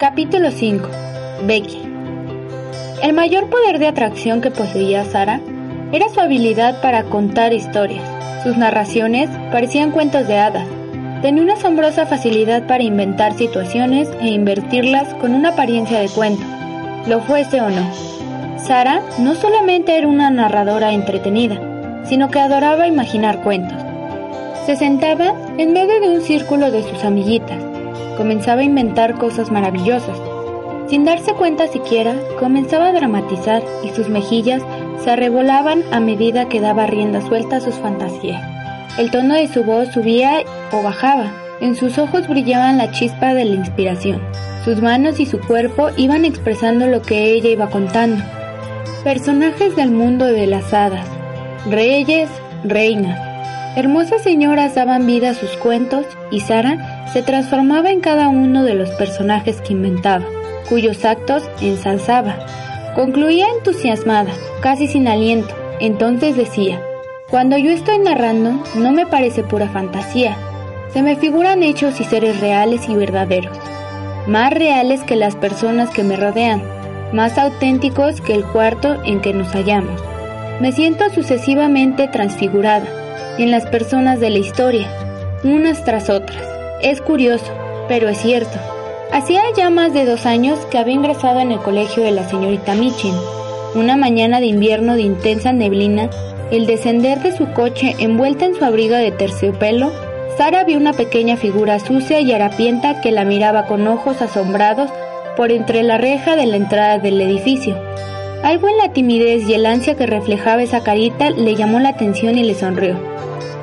Capítulo 5. Becky. El mayor poder de atracción que poseía Sara era su habilidad para contar historias. Sus narraciones parecían cuentos de hadas. Tenía una asombrosa facilidad para inventar situaciones e invertirlas con una apariencia de cuento, lo fuese o no. Sara no solamente era una narradora entretenida, sino que adoraba imaginar cuentos. Se sentaba en medio de un círculo de sus amiguitas, comenzaba a inventar cosas maravillosas. Sin darse cuenta siquiera, comenzaba a dramatizar y sus mejillas se arrebolaban a medida que daba rienda suelta a sus fantasías. El tono de su voz subía o bajaba, en sus ojos brillaban la chispa de la inspiración. Sus manos y su cuerpo iban expresando lo que ella iba contando. Personajes del mundo de las hadas, reyes, reinas, hermosas señoras daban vida a sus cuentos y Sara se transformaba en cada uno de los personajes que inventaba, cuyos actos ensalzaba. Concluía entusiasmada, casi sin aliento, entonces decía, cuando yo estoy narrando no me parece pura fantasía, se me figuran hechos y seres reales y verdaderos, más reales que las personas que me rodean, más auténticos que el cuarto en que nos hallamos. Me siento sucesivamente transfigurada en las personas de la historia, unas tras otras. Es curioso, pero es cierto. Hacía ya más de dos años que había ingresado en el colegio de la señorita Michin. Una mañana de invierno de intensa neblina, el descender de su coche envuelta en su abriga de terciopelo, Sara vio una pequeña figura sucia y harapienta que la miraba con ojos asombrados por entre la reja de la entrada del edificio. Algo en la timidez y el ansia que reflejaba esa carita le llamó la atención y le sonrió.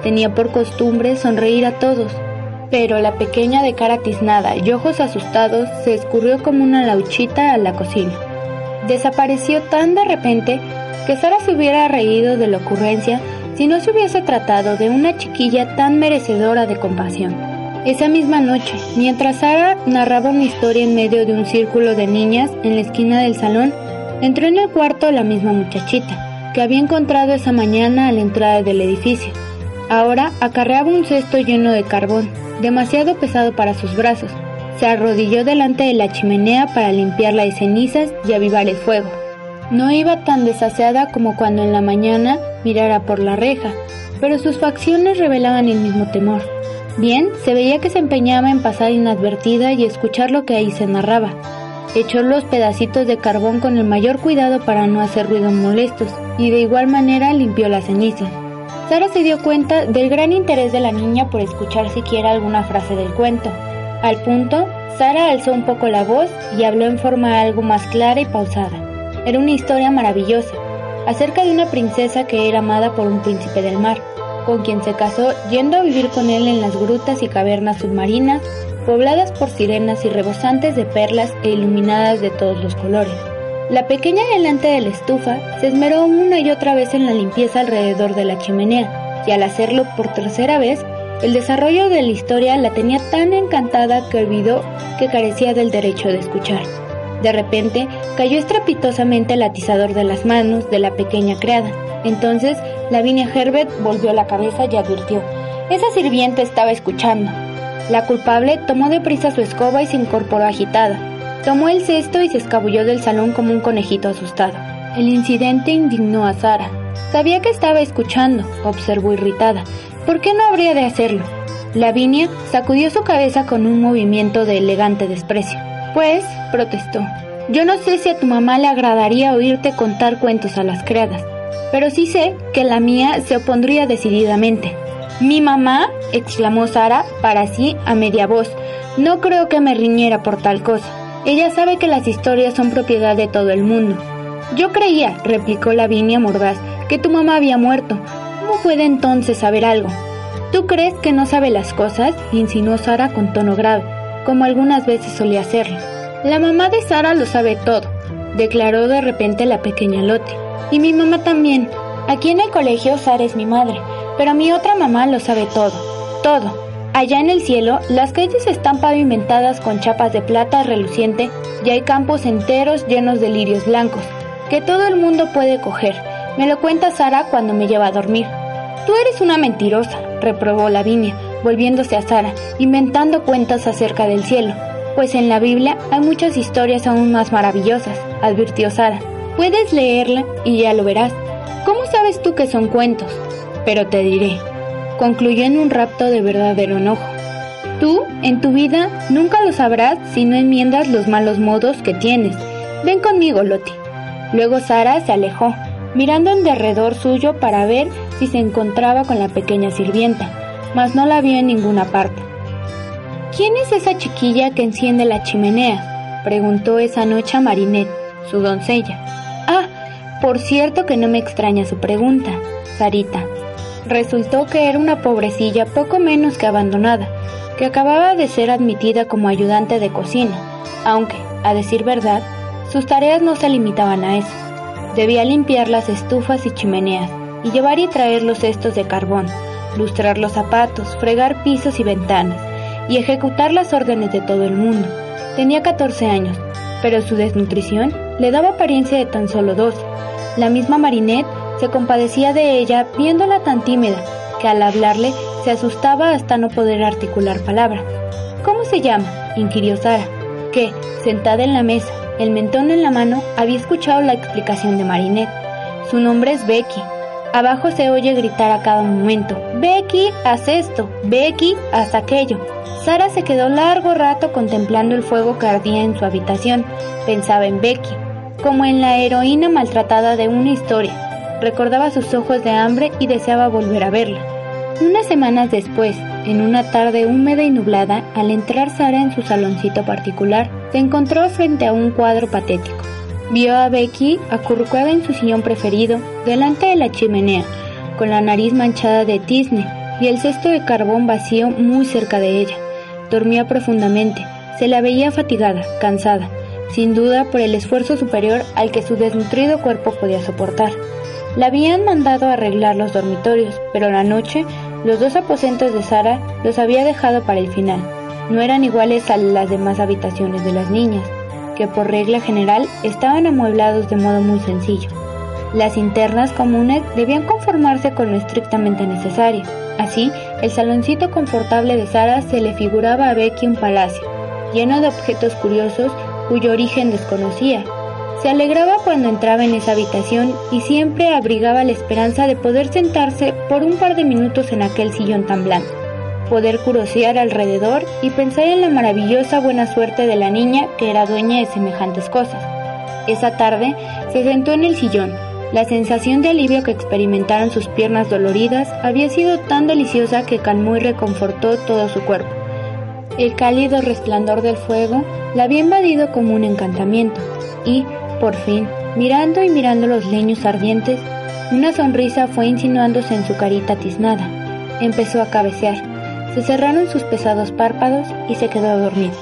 Tenía por costumbre sonreír a todos, pero la pequeña de cara tiznada y ojos asustados se escurrió como una lauchita a la cocina. Desapareció tan de repente que Sara se hubiera reído de la ocurrencia si no se hubiese tratado de una chiquilla tan merecedora de compasión. Esa misma noche, mientras Sara narraba una historia en medio de un círculo de niñas en la esquina del salón, entró en el cuarto la misma muchachita, que había encontrado esa mañana a la entrada del edificio. Ahora acarreaba un cesto lleno de carbón, demasiado pesado para sus brazos. Se arrodilló delante de la chimenea para limpiarla de cenizas y avivar el fuego. No iba tan desaseada como cuando en la mañana mirara por la reja, pero sus facciones revelaban el mismo temor. Bien, se veía que se empeñaba en pasar inadvertida y escuchar lo que ahí se narraba. Echó los pedacitos de carbón con el mayor cuidado para no hacer ruidos molestos, y de igual manera limpió las cenizas. Sara se dio cuenta del gran interés de la niña por escuchar siquiera alguna frase del cuento. Al punto, Sara alzó un poco la voz y habló en forma algo más clara y pausada. Era una historia maravillosa, acerca de una princesa que era amada por un príncipe del mar con quien se casó yendo a vivir con él en las grutas y cavernas submarinas, pobladas por sirenas y rebosantes de perlas e iluminadas de todos los colores. La pequeña delante de la estufa se esmeró una y otra vez en la limpieza alrededor de la chimenea, y al hacerlo por tercera vez, el desarrollo de la historia la tenía tan encantada que olvidó que carecía del derecho de escuchar. De repente, cayó estrepitosamente el atizador de las manos de la pequeña criada. Entonces, Lavinia Herbert volvió la cabeza y advirtió. Esa sirvienta estaba escuchando. La culpable tomó deprisa su escoba y se incorporó agitada. Tomó el cesto y se escabulló del salón como un conejito asustado. El incidente indignó a Sara. Sabía que estaba escuchando, observó irritada. ¿Por qué no habría de hacerlo? Lavinia sacudió su cabeza con un movimiento de elegante desprecio. Pues, protestó, yo no sé si a tu mamá le agradaría oírte contar cuentos a las criadas pero sí sé que la mía se opondría decididamente. Mi mamá, exclamó Sara para sí a media voz, no creo que me riñera por tal cosa. Ella sabe que las historias son propiedad de todo el mundo. Yo creía, replicó Lavinia mordaz, que tu mamá había muerto. ¿Cómo puede entonces saber algo? ¿Tú crees que no sabe las cosas? insinuó Sara con tono grave, como algunas veces solía hacerlo. La mamá de Sara lo sabe todo, declaró de repente la pequeña Lotte. Y mi mamá también. Aquí en el colegio Sara es mi madre, pero mi otra mamá lo sabe todo, todo. Allá en el cielo, las calles están pavimentadas con chapas de plata reluciente y hay campos enteros llenos de lirios blancos, que todo el mundo puede coger. Me lo cuenta Sara cuando me lleva a dormir. Tú eres una mentirosa, reprobó Lavinia, volviéndose a Sara, inventando cuentas acerca del cielo. Pues en la Biblia hay muchas historias aún más maravillosas, advirtió Sara. Puedes leerla y ya lo verás. ¿Cómo sabes tú que son cuentos? Pero te diré, concluyó en un rapto de verdadero enojo. Tú, en tu vida, nunca lo sabrás si no enmiendas los malos modos que tienes. Ven conmigo, Loti. Luego Sara se alejó, mirando en derredor suyo para ver si se encontraba con la pequeña sirvienta, mas no la vio en ninguna parte. ¿Quién es esa chiquilla que enciende la chimenea? preguntó esa noche a Marinette, su doncella. Ah, por cierto que no me extraña su pregunta, Sarita. Resultó que era una pobrecilla poco menos que abandonada, que acababa de ser admitida como ayudante de cocina, aunque, a decir verdad, sus tareas no se limitaban a eso. Debía limpiar las estufas y chimeneas, y llevar y traer los cestos de carbón, lustrar los zapatos, fregar pisos y ventanas, y ejecutar las órdenes de todo el mundo. Tenía 14 años, pero su desnutrición le daba apariencia de tan solo 12. La misma Marinette se compadecía de ella viéndola tan tímida, que al hablarle se asustaba hasta no poder articular palabra. ¿Cómo se llama? inquirió Sara, que, sentada en la mesa, el mentón en la mano, había escuchado la explicación de Marinette. Su nombre es Becky. Abajo se oye gritar a cada momento, Becky, haz esto, Becky, haz aquello. Sara se quedó largo rato contemplando el fuego que ardía en su habitación. Pensaba en Becky, como en la heroína maltratada de una historia. Recordaba sus ojos de hambre y deseaba volver a verla. Unas semanas después, en una tarde húmeda y nublada, al entrar Sara en su saloncito particular, se encontró frente a un cuadro patético. Vio a Becky acurrucada en su sillón preferido, delante de la chimenea, con la nariz manchada de tizne y el cesto de carbón vacío muy cerca de ella. Dormía profundamente, se la veía fatigada, cansada, sin duda por el esfuerzo superior al que su desnutrido cuerpo podía soportar. La habían mandado a arreglar los dormitorios, pero la noche los dos aposentos de Sara los había dejado para el final. No eran iguales a las demás habitaciones de las niñas, que por regla general estaban amueblados de modo muy sencillo. Las internas comunes debían conformarse con lo estrictamente necesario. Así, el saloncito confortable de Sara se le figuraba a Becky un palacio, lleno de objetos curiosos cuyo origen desconocía. Se alegraba cuando entraba en esa habitación y siempre abrigaba la esperanza de poder sentarse por un par de minutos en aquel sillón tan blando, poder curosear alrededor y pensar en la maravillosa buena suerte de la niña que era dueña de semejantes cosas. Esa tarde se sentó en el sillón. La sensación de alivio que experimentaron sus piernas doloridas había sido tan deliciosa que calmó y reconfortó todo su cuerpo. El cálido resplandor del fuego la había invadido como un encantamiento y, por fin, mirando y mirando los leños ardientes, una sonrisa fue insinuándose en su carita tiznada. Empezó a cabecear. Se cerraron sus pesados párpados y se quedó dormida.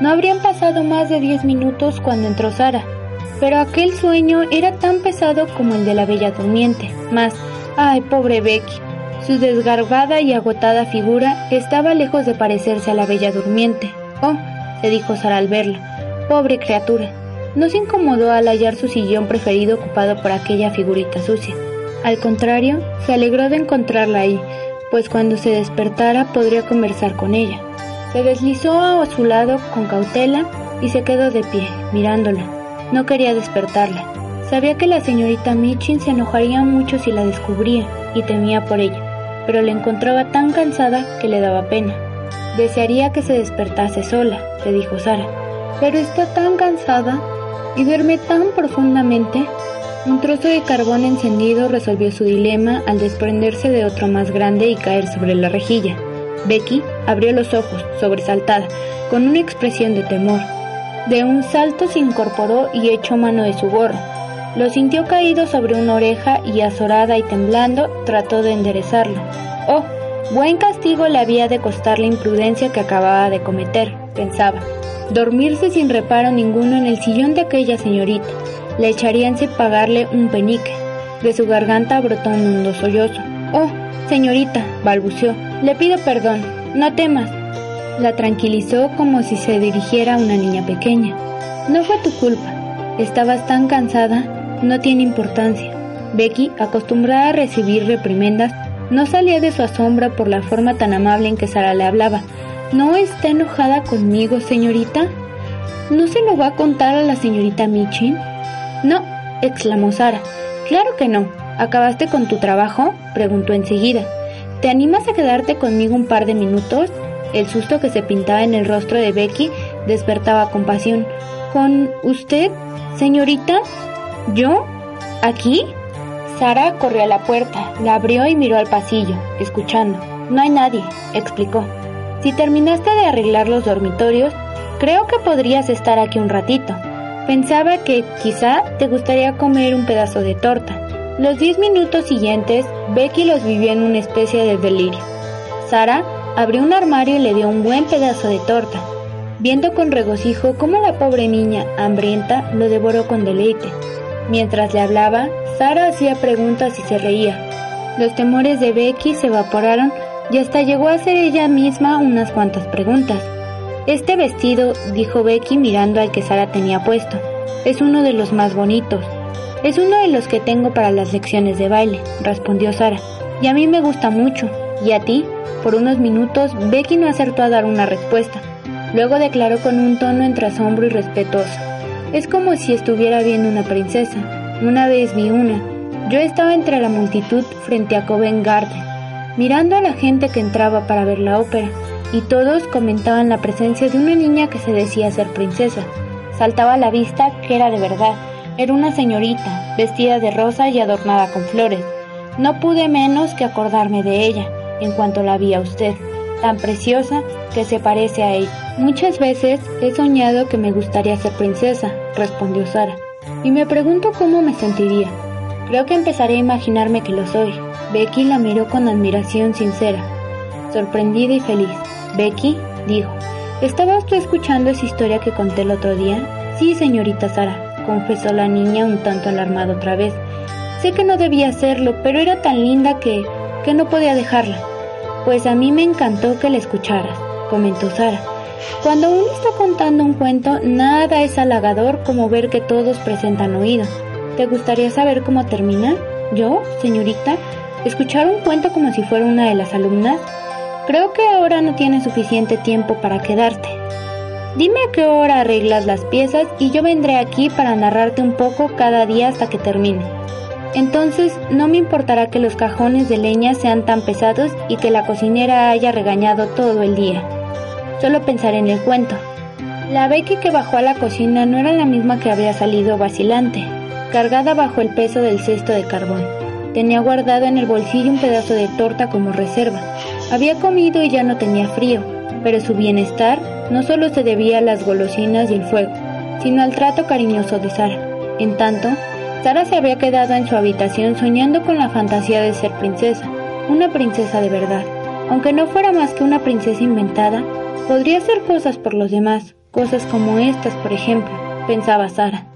No habrían pasado más de diez minutos cuando entró Sara, pero aquel sueño era tan pesado como el de la bella durmiente. Mas, ay, pobre Becky, su desgarbada y agotada figura estaba lejos de parecerse a la bella durmiente. Oh, se dijo Sara al verla, pobre criatura, no se incomodó al hallar su sillón preferido ocupado por aquella figurita sucia. Al contrario, se alegró de encontrarla ahí, pues cuando se despertara podría conversar con ella. Se deslizó a su lado con cautela y se quedó de pie, mirándola. No quería despertarla. Sabía que la señorita Michin se enojaría mucho si la descubría y temía por ella, pero la encontraba tan cansada que le daba pena. Desearía que se despertase sola, le dijo Sara, pero está tan cansada y duerme tan profundamente. Un trozo de carbón encendido resolvió su dilema al desprenderse de otro más grande y caer sobre la rejilla. Becky abrió los ojos, sobresaltada, con una expresión de temor. De un salto se incorporó y echó mano de su gorro. Lo sintió caído sobre una oreja y azorada y temblando trató de enderezarlo. Oh, buen castigo le había de costar la imprudencia que acababa de cometer. pensaba. Dormirse sin reparo ninguno en el sillón de aquella señorita. Le echarían sin pagarle un penique. De su garganta brotó un hondo sollozo. Oh, señorita, balbuceó, le pido perdón. No temas. La tranquilizó como si se dirigiera a una niña pequeña. No fue tu culpa. Estabas tan cansada, no tiene importancia. Becky, acostumbrada a recibir reprimendas, no salía de su asombro por la forma tan amable en que Sara le hablaba. ¿No está enojada conmigo, señorita? ¿No se lo va a contar a la señorita Michin? No, exclamó Sara. Claro que no. ¿Acabaste con tu trabajo? preguntó enseguida. ¿Te animas a quedarte conmigo un par de minutos? El susto que se pintaba en el rostro de Becky despertaba compasión. ¿Con usted, señorita? ¿Yo? ¿Aquí? Sara corrió a la puerta, la abrió y miró al pasillo, escuchando. No hay nadie, explicó. Si terminaste de arreglar los dormitorios, creo que podrías estar aquí un ratito. Pensaba que quizá te gustaría comer un pedazo de torta. Los diez minutos siguientes, Becky los vivió en una especie de delirio. Sara abrió un armario y le dio un buen pedazo de torta, viendo con regocijo cómo la pobre niña, hambrienta, lo devoró con deleite. Mientras le hablaba, Sara hacía preguntas y se reía. Los temores de Becky se evaporaron y hasta llegó a hacer ella misma unas cuantas preguntas. Este vestido, dijo Becky mirando al que Sara tenía puesto, es uno de los más bonitos. Es uno de los que tengo para las lecciones de baile, respondió Sara. Y a mí me gusta mucho. ¿Y a ti? Por unos minutos, Becky no acertó a dar una respuesta. Luego declaró con un tono entre asombro y respetuoso. Es como si estuviera viendo una princesa. Una vez vi una. Yo estaba entre la multitud frente a Covent Garden, mirando a la gente que entraba para ver la ópera, y todos comentaban la presencia de una niña que se decía ser princesa. Saltaba a la vista que era de verdad. Era una señorita, vestida de rosa y adornada con flores. No pude menos que acordarme de ella, en cuanto la vi a usted, tan preciosa que se parece a ella. Muchas veces he soñado que me gustaría ser princesa, respondió Sara, y me pregunto cómo me sentiría. Creo que empezaré a imaginarme que lo soy. Becky la miró con admiración sincera, sorprendida y feliz. Becky dijo, ¿estaba usted escuchando esa historia que conté el otro día? Sí, señorita Sara, confesó la niña un tanto alarmada otra vez. Sé que no debía hacerlo, pero era tan linda que... que no podía dejarla. Pues a mí me encantó que la escucharas, comentó Sara. Cuando uno está contando un cuento, nada es halagador como ver que todos presentan oído. ¿Te gustaría saber cómo termina? ¿Yo, señorita? ¿Escuchar un cuento como si fuera una de las alumnas? Creo que ahora no tienes suficiente tiempo para quedarte. Dime a qué hora arreglas las piezas y yo vendré aquí para narrarte un poco cada día hasta que termine. Entonces no me importará que los cajones de leña sean tan pesados y que la cocinera haya regañado todo el día. Solo pensaré en el cuento. La Becky que bajó a la cocina no era la misma que había salido vacilante, cargada bajo el peso del cesto de carbón. Tenía guardado en el bolsillo un pedazo de torta como reserva. Había comido y ya no tenía frío, pero su bienestar no solo se debía a las golosinas y el fuego, sino al trato cariñoso de Sara. En tanto, Sara se había quedado en su habitación soñando con la fantasía de ser princesa, una princesa de verdad. Aunque no fuera más que una princesa inventada, podría hacer cosas por los demás, cosas como estas, por ejemplo, pensaba Sara.